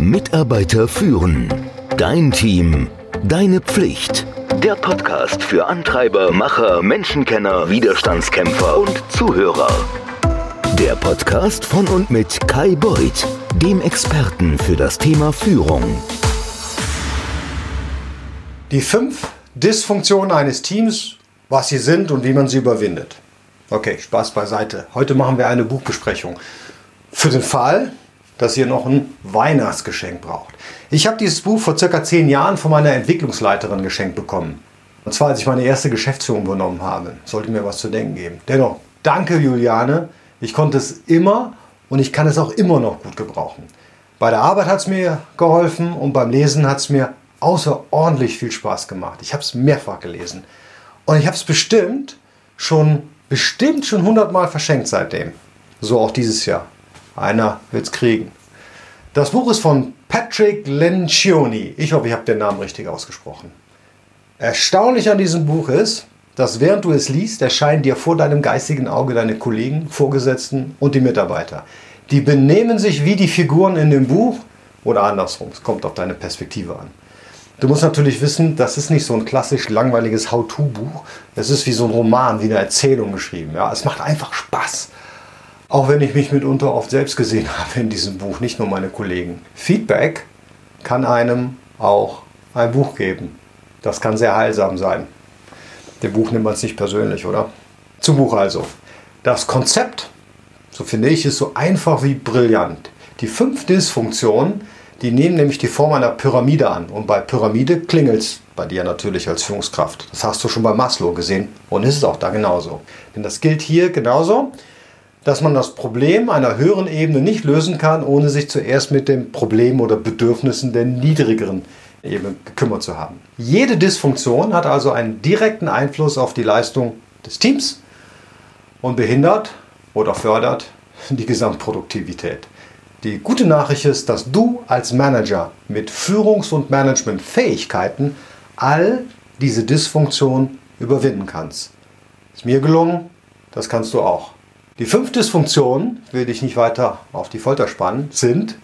Mitarbeiter führen. Dein Team. Deine Pflicht. Der Podcast für Antreiber, Macher, Menschenkenner, Widerstandskämpfer und Zuhörer. Der Podcast von und mit Kai Beuth, dem Experten für das Thema Führung. Die fünf Dysfunktionen eines Teams, was sie sind und wie man sie überwindet. Okay, Spaß beiseite. Heute machen wir eine Buchbesprechung. Für den Fall, dass ihr noch ein Weihnachtsgeschenk braucht. Ich habe dieses Buch vor circa zehn Jahren von meiner Entwicklungsleiterin geschenkt bekommen. Und zwar, als ich meine erste Geschäftsführung übernommen habe. Sollte mir was zu denken geben. Dennoch, danke Juliane. Ich konnte es immer und ich kann es auch immer noch gut gebrauchen. Bei der Arbeit hat es mir geholfen und beim Lesen hat es mir außerordentlich viel Spaß gemacht. Ich habe es mehrfach gelesen. Und ich habe es bestimmt schon, bestimmt schon hundertmal verschenkt seitdem. So auch dieses Jahr. Einer wird es kriegen. Das Buch ist von Patrick Lencioni. Ich hoffe, ich habe den Namen richtig ausgesprochen. Erstaunlich an diesem Buch ist, dass während du es liest, erscheinen dir vor deinem geistigen Auge deine Kollegen, Vorgesetzten und die Mitarbeiter. Die benehmen sich wie die Figuren in dem Buch oder andersrum. Es kommt auf deine Perspektive an. Du musst natürlich wissen, das ist nicht so ein klassisch langweiliges How-To-Buch. Es ist wie so ein Roman, wie eine Erzählung geschrieben. Ja, es macht einfach Spaß. Auch wenn ich mich mitunter oft selbst gesehen habe in diesem Buch, nicht nur meine Kollegen. Feedback kann einem auch ein Buch geben. Das kann sehr heilsam sein. Dem Buch nimmt man es nicht persönlich, oder? Zum Buch also. Das Konzept, so finde ich, ist so einfach wie brillant. Die fünf Dysfunktionen, die nehmen nämlich die Form einer Pyramide an. Und bei Pyramide klingelt es bei dir natürlich als Führungskraft. Das hast du schon bei Maslow gesehen und ist es auch da genauso. Denn das gilt hier genauso dass man das Problem einer höheren Ebene nicht lösen kann, ohne sich zuerst mit dem Problem oder Bedürfnissen der niedrigeren Ebene gekümmert zu haben. Jede Dysfunktion hat also einen direkten Einfluss auf die Leistung des Teams und behindert oder fördert die Gesamtproduktivität. Die gute Nachricht ist, dass du als Manager mit Führungs- und Managementfähigkeiten all diese Dysfunktionen überwinden kannst. Ist mir gelungen, das kannst du auch. Die fünf Dysfunktionen, will ich nicht weiter auf die Folter spannen, sind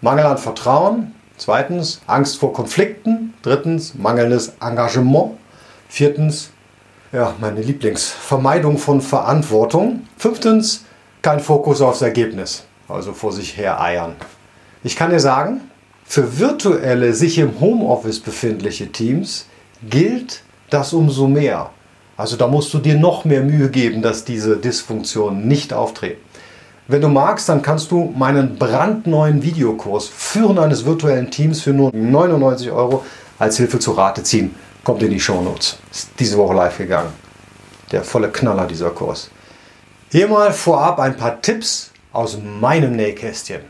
Mangel an Vertrauen, zweitens Angst vor Konflikten, drittens mangelndes Engagement, viertens, ja, meine Lieblingsvermeidung von Verantwortung, fünftens kein Fokus aufs Ergebnis, also vor sich her eiern. Ich kann dir sagen, für virtuelle, sich im Homeoffice befindliche Teams gilt das umso mehr. Also da musst du dir noch mehr Mühe geben, dass diese Dysfunktionen nicht auftreten. Wenn du magst, dann kannst du meinen brandneuen Videokurs Führen eines virtuellen Teams für nur 99 Euro als Hilfe zu Rate ziehen. Kommt in die Shownotes. Ist diese Woche live gegangen. Der volle Knaller dieser Kurs. Hier mal vorab ein paar Tipps aus meinem Nähkästchen.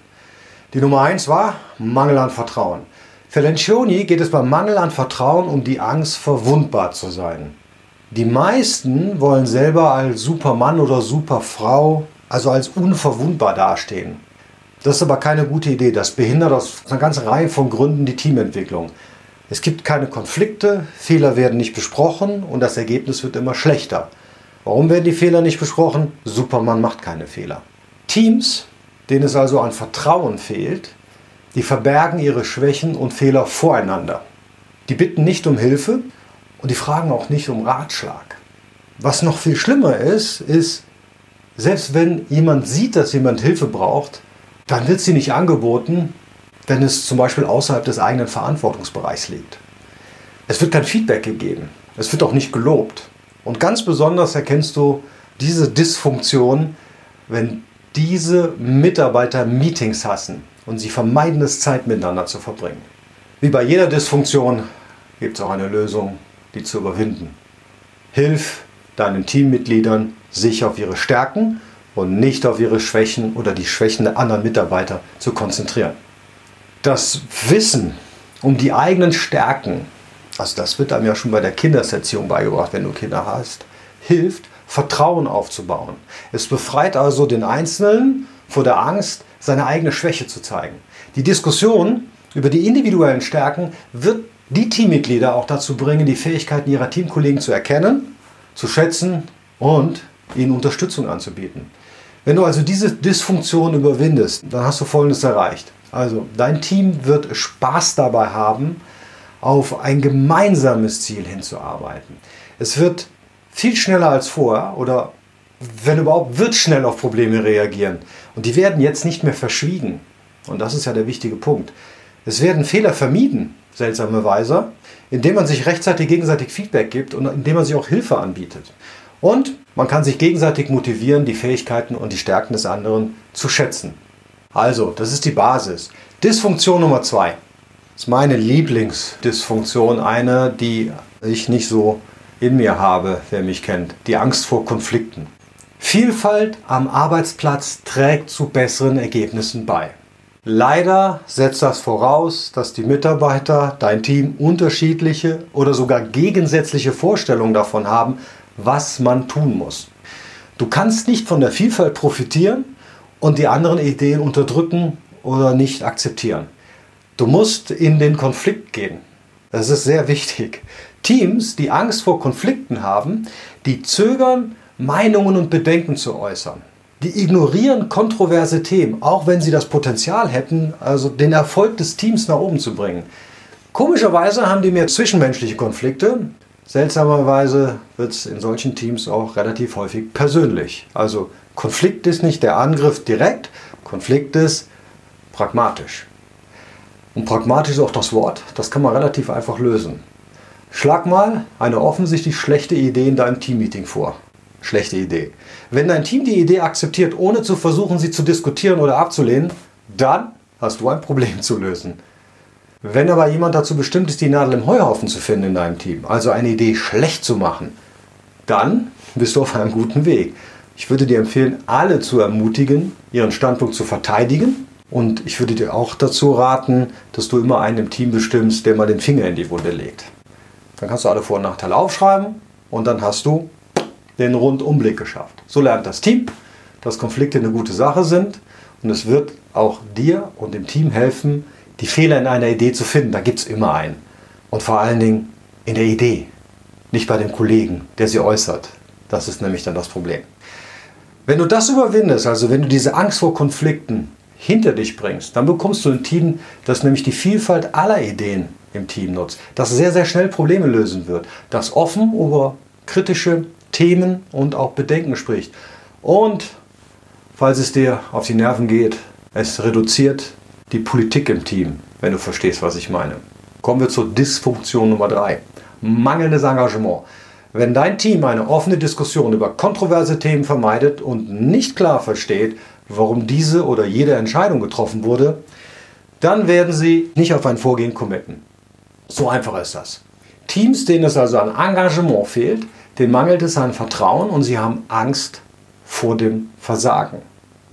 Die Nummer 1 war Mangel an Vertrauen. Für Lencioni geht es beim Mangel an Vertrauen um die Angst, verwundbar zu sein. Die meisten wollen selber als Supermann oder Superfrau, also als unverwundbar dastehen. Das ist aber keine gute Idee. Das behindert aus einer ganzen Reihe von Gründen die Teamentwicklung. Es gibt keine Konflikte, Fehler werden nicht besprochen und das Ergebnis wird immer schlechter. Warum werden die Fehler nicht besprochen? Superman macht keine Fehler. Teams, denen es also an Vertrauen fehlt, die verbergen ihre Schwächen und Fehler voreinander. Die bitten nicht um Hilfe, und die fragen auch nicht um Ratschlag. Was noch viel schlimmer ist, ist, selbst wenn jemand sieht, dass jemand Hilfe braucht, dann wird sie nicht angeboten, wenn es zum Beispiel außerhalb des eigenen Verantwortungsbereichs liegt. Es wird kein Feedback gegeben. Es wird auch nicht gelobt. Und ganz besonders erkennst du diese Dysfunktion, wenn diese Mitarbeiter Meetings hassen und sie vermeiden es, Zeit miteinander zu verbringen. Wie bei jeder Dysfunktion gibt es auch eine Lösung die zu überwinden. Hilf deinen Teammitgliedern, sich auf ihre Stärken und nicht auf ihre Schwächen oder die Schwächen der anderen Mitarbeiter zu konzentrieren. Das Wissen um die eigenen Stärken, also das wird einem ja schon bei der Kinderserziehung beigebracht, wenn du Kinder hast, hilft, Vertrauen aufzubauen. Es befreit also den Einzelnen vor der Angst, seine eigene Schwäche zu zeigen. Die Diskussion über die individuellen Stärken wird die Teammitglieder auch dazu bringen, die Fähigkeiten ihrer Teamkollegen zu erkennen, zu schätzen und ihnen Unterstützung anzubieten. Wenn du also diese Dysfunktion überwindest, dann hast du Folgendes erreicht. Also dein Team wird Spaß dabei haben, auf ein gemeinsames Ziel hinzuarbeiten. Es wird viel schneller als vorher oder wenn überhaupt, wird schnell auf Probleme reagieren. Und die werden jetzt nicht mehr verschwiegen. Und das ist ja der wichtige Punkt. Es werden Fehler vermieden, seltsamerweise, indem man sich rechtzeitig gegenseitig Feedback gibt und indem man sich auch Hilfe anbietet. Und man kann sich gegenseitig motivieren, die Fähigkeiten und die Stärken des anderen zu schätzen. Also, das ist die Basis. Dysfunktion Nummer zwei. Das ist meine Lieblingsdysfunktion, eine, die ich nicht so in mir habe, wer mich kennt. Die Angst vor Konflikten. Vielfalt am Arbeitsplatz trägt zu besseren Ergebnissen bei. Leider setzt das voraus, dass die Mitarbeiter, dein Team unterschiedliche oder sogar gegensätzliche Vorstellungen davon haben, was man tun muss. Du kannst nicht von der Vielfalt profitieren und die anderen Ideen unterdrücken oder nicht akzeptieren. Du musst in den Konflikt gehen. Das ist sehr wichtig. Teams, die Angst vor Konflikten haben, die zögern Meinungen und Bedenken zu äußern. Die ignorieren kontroverse Themen, auch wenn sie das Potenzial hätten, also den Erfolg des Teams nach oben zu bringen. Komischerweise haben die mehr zwischenmenschliche Konflikte. Seltsamerweise wird es in solchen Teams auch relativ häufig persönlich. Also Konflikt ist nicht der Angriff direkt, Konflikt ist pragmatisch. Und pragmatisch ist auch das Wort, das kann man relativ einfach lösen. Schlag mal eine offensichtlich schlechte Idee in deinem Teammeeting vor. Schlechte Idee. Wenn dein Team die Idee akzeptiert, ohne zu versuchen, sie zu diskutieren oder abzulehnen, dann hast du ein Problem zu lösen. Wenn aber jemand dazu bestimmt ist, die Nadel im Heuhaufen zu finden in deinem Team, also eine Idee schlecht zu machen, dann bist du auf einem guten Weg. Ich würde dir empfehlen, alle zu ermutigen, ihren Standpunkt zu verteidigen. Und ich würde dir auch dazu raten, dass du immer einen im Team bestimmst, der mal den Finger in die Wunde legt. Dann kannst du alle Vor- und Nachteile aufschreiben und dann hast du den Rundumblick geschafft. So lernt das Team, dass Konflikte eine gute Sache sind und es wird auch dir und dem Team helfen, die Fehler in einer Idee zu finden. Da gibt es immer einen. Und vor allen Dingen in der Idee, nicht bei dem Kollegen, der sie äußert. Das ist nämlich dann das Problem. Wenn du das überwindest, also wenn du diese Angst vor Konflikten hinter dich bringst, dann bekommst du ein Team, das nämlich die Vielfalt aller Ideen im Team nutzt, das sehr, sehr schnell Probleme lösen wird, das offen über kritische Themen und auch Bedenken spricht. Und falls es dir auf die Nerven geht, es reduziert die Politik im Team, wenn du verstehst, was ich meine. Kommen wir zur Dysfunktion Nummer 3. Mangelndes Engagement. Wenn dein Team eine offene Diskussion über kontroverse Themen vermeidet und nicht klar versteht, warum diese oder jede Entscheidung getroffen wurde, dann werden sie nicht auf ein Vorgehen committen. So einfach ist das. Teams, denen es also an Engagement fehlt, denen mangelt es an Vertrauen und sie haben Angst vor dem Versagen.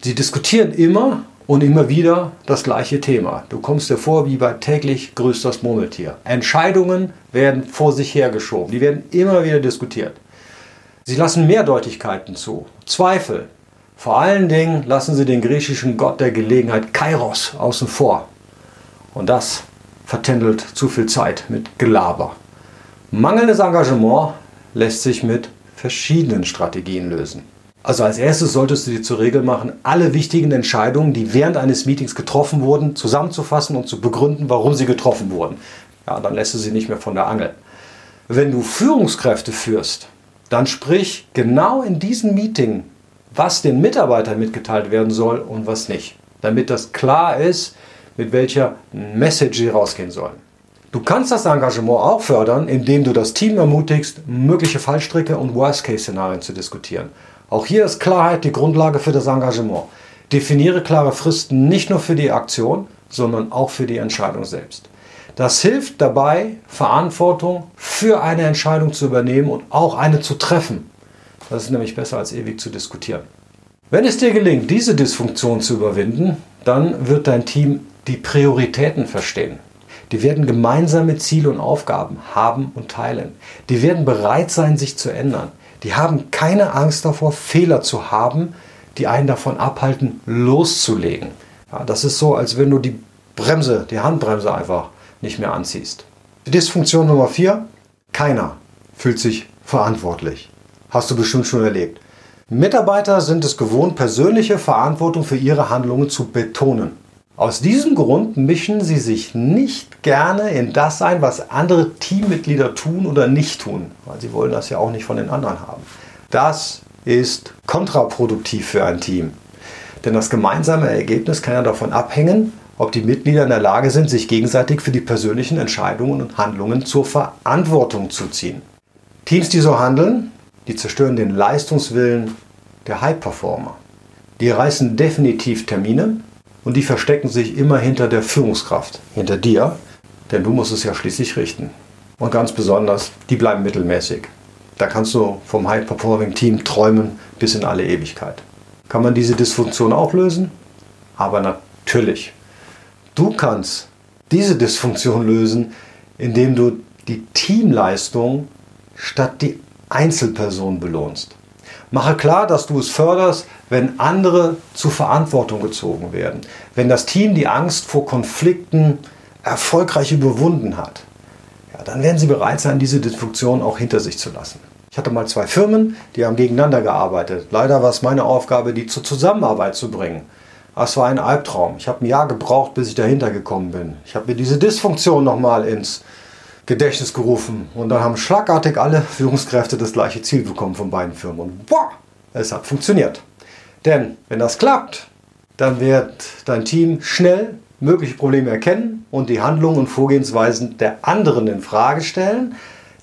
Sie diskutieren immer und immer wieder das gleiche Thema. Du kommst dir vor wie bei täglich grüßt das Murmeltier. Entscheidungen werden vor sich hergeschoben. Die werden immer wieder diskutiert. Sie lassen Mehrdeutigkeiten zu, Zweifel. Vor allen Dingen lassen sie den griechischen Gott der Gelegenheit Kairos außen vor. Und das vertändelt zu viel Zeit mit Gelaber. Mangelndes Engagement lässt sich mit verschiedenen Strategien lösen. Also als erstes solltest du dir zur Regel machen, alle wichtigen Entscheidungen, die während eines Meetings getroffen wurden, zusammenzufassen und zu begründen, warum sie getroffen wurden. Ja, dann lässt du sie nicht mehr von der Angel. Wenn du Führungskräfte führst, dann sprich genau in diesem Meeting, was den Mitarbeitern mitgeteilt werden soll und was nicht. Damit das klar ist, mit welcher Message sie rausgehen sollen. Du kannst das Engagement auch fördern, indem du das Team ermutigst, mögliche Fallstricke und Worst-Case-Szenarien zu diskutieren. Auch hier ist Klarheit die Grundlage für das Engagement. Definiere klare Fristen nicht nur für die Aktion, sondern auch für die Entscheidung selbst. Das hilft dabei, Verantwortung für eine Entscheidung zu übernehmen und auch eine zu treffen. Das ist nämlich besser als ewig zu diskutieren. Wenn es dir gelingt, diese Dysfunktion zu überwinden, dann wird dein Team die Prioritäten verstehen. Die werden gemeinsame Ziele und Aufgaben haben und teilen. Die werden bereit sein, sich zu ändern. Die haben keine Angst davor, Fehler zu haben, die einen davon abhalten, loszulegen. Ja, das ist so, als wenn du die Bremse, die Handbremse einfach nicht mehr anziehst. Dysfunktion Nummer 4. Keiner fühlt sich verantwortlich. Hast du bestimmt schon erlebt. Mitarbeiter sind es gewohnt, persönliche Verantwortung für ihre Handlungen zu betonen. Aus diesem Grund mischen sie sich nicht gerne in das ein, was andere Teammitglieder tun oder nicht tun, weil sie wollen das ja auch nicht von den anderen haben. Das ist kontraproduktiv für ein Team. Denn das gemeinsame Ergebnis kann ja davon abhängen, ob die Mitglieder in der Lage sind, sich gegenseitig für die persönlichen Entscheidungen und Handlungen zur Verantwortung zu ziehen. Teams, die so handeln, die zerstören den Leistungswillen der High-Performer. Die reißen definitiv Termine und die verstecken sich immer hinter der Führungskraft, hinter dir, denn du musst es ja schließlich richten. Und ganz besonders, die bleiben mittelmäßig. Da kannst du vom High-Performing-Team träumen bis in alle Ewigkeit. Kann man diese Dysfunktion auch lösen? Aber natürlich. Du kannst diese Dysfunktion lösen, indem du die Teamleistung statt die Einzelperson belohnst. Mache klar, dass du es förderst, wenn andere zur Verantwortung gezogen werden, wenn das Team die Angst vor Konflikten erfolgreich überwunden hat. Ja, dann werden sie bereit sein, diese Dysfunktion auch hinter sich zu lassen. Ich hatte mal zwei Firmen, die haben gegeneinander gearbeitet. Leider war es meine Aufgabe, die zur Zusammenarbeit zu bringen. Das war ein Albtraum. Ich habe ein Jahr gebraucht, bis ich dahinter gekommen bin. Ich habe mir diese Dysfunktion nochmal ins Gedächtnis gerufen. Und dann haben schlagartig alle Führungskräfte das gleiche Ziel bekommen von beiden Firmen. Und boah, es hat funktioniert. Denn wenn das klappt, dann wird dein Team schnell mögliche Probleme erkennen und die Handlungen und Vorgehensweisen der anderen in Frage stellen,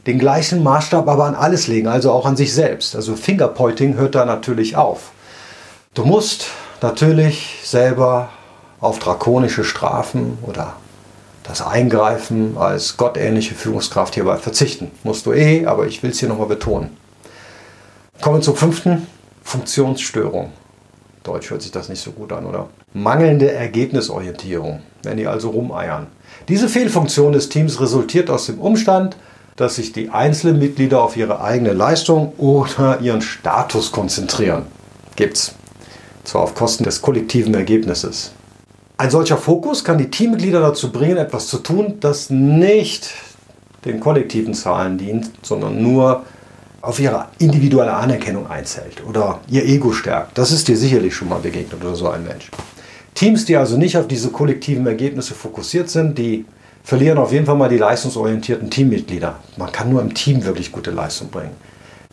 den gleichen Maßstab aber an alles legen, also auch an sich selbst. Also Fingerpointing hört da natürlich auf. Du musst natürlich selber auf drakonische Strafen oder das Eingreifen als gottähnliche Führungskraft hierbei verzichten. Musst du eh, aber ich will es hier nochmal betonen. Kommen wir zum fünften, Funktionsstörung. Deutsch hört sich das nicht so gut an, oder? Mangelnde Ergebnisorientierung, wenn die also rumeiern. Diese Fehlfunktion des Teams resultiert aus dem Umstand, dass sich die einzelnen Mitglieder auf ihre eigene Leistung oder ihren Status konzentrieren. Gibt's. Zwar auf Kosten des kollektiven Ergebnisses. Ein solcher Fokus kann die Teammitglieder dazu bringen, etwas zu tun, das nicht den kollektiven Zahlen dient, sondern nur auf ihre individuelle Anerkennung einzählt oder ihr Ego stärkt. Das ist dir sicherlich schon mal begegnet oder so ein Mensch. Teams, die also nicht auf diese kollektiven Ergebnisse fokussiert sind, die verlieren auf jeden Fall mal die leistungsorientierten Teammitglieder. Man kann nur im Team wirklich gute Leistung bringen.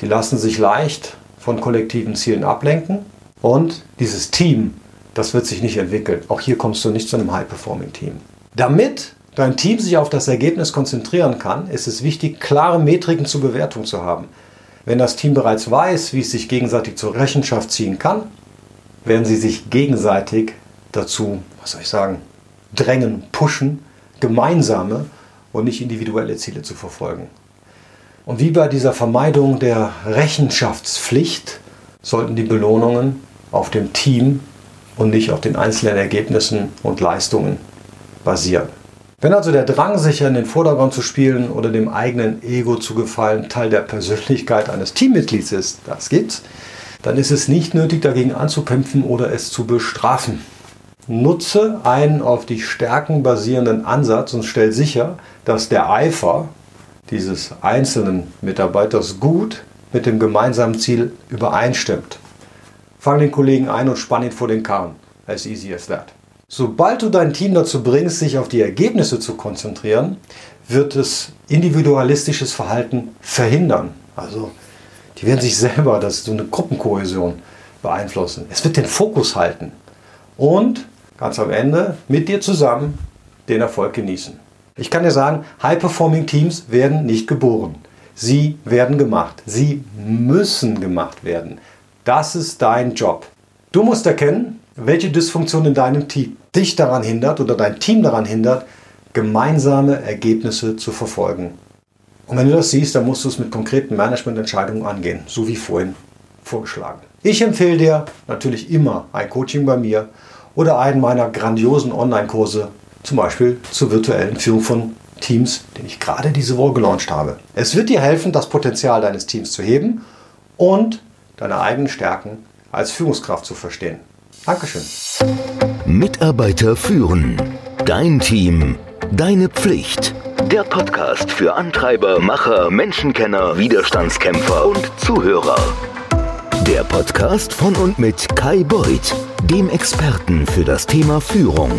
Die lassen sich leicht von kollektiven Zielen ablenken und dieses Team das wird sich nicht entwickeln. Auch hier kommst du nicht zu einem High-Performing-Team. Damit dein Team sich auf das Ergebnis konzentrieren kann, ist es wichtig, klare Metriken zur Bewertung zu haben. Wenn das Team bereits weiß, wie es sich gegenseitig zur Rechenschaft ziehen kann, werden sie sich gegenseitig dazu, was soll ich sagen, drängen, pushen, gemeinsame und nicht individuelle Ziele zu verfolgen. Und wie bei dieser Vermeidung der Rechenschaftspflicht sollten die Belohnungen auf dem Team und nicht auf den einzelnen Ergebnissen und Leistungen basieren. Wenn also der Drang, sich in den Vordergrund zu spielen oder dem eigenen Ego zu gefallen, Teil der Persönlichkeit eines Teammitglieds ist, das gibt's, dann ist es nicht nötig, dagegen anzukämpfen oder es zu bestrafen. Nutze einen auf die Stärken basierenden Ansatz und stell sicher, dass der Eifer dieses einzelnen Mitarbeiters gut mit dem gemeinsamen Ziel übereinstimmt. Fang den Kollegen ein und spann ihn vor den Karren. As easy as that. Sobald du dein Team dazu bringst, sich auf die Ergebnisse zu konzentrieren, wird es individualistisches Verhalten verhindern. Also die werden sich selber, das ist so eine Gruppenkohäsion, beeinflussen. Es wird den Fokus halten und ganz am Ende mit dir zusammen den Erfolg genießen. Ich kann dir sagen, High-Performing Teams werden nicht geboren. Sie werden gemacht. Sie müssen gemacht werden. Das ist dein Job. Du musst erkennen, welche Dysfunktion in deinem Team dich daran hindert oder dein Team daran hindert, gemeinsame Ergebnisse zu verfolgen. Und wenn du das siehst, dann musst du es mit konkreten Managemententscheidungen angehen, so wie vorhin vorgeschlagen. Ich empfehle dir natürlich immer ein Coaching bei mir oder einen meiner grandiosen Online-Kurse, zum Beispiel zur virtuellen Führung von Teams, den ich gerade diese Woche gelauncht habe. Es wird dir helfen, das Potenzial deines Teams zu heben und deine eigenen Stärken als Führungskraft zu verstehen. Dankeschön. Mitarbeiter führen. Dein Team. Deine Pflicht. Der Podcast für Antreiber, Macher, Menschenkenner, Widerstandskämpfer und Zuhörer. Der Podcast von und mit Kai Beuth, dem Experten für das Thema Führung.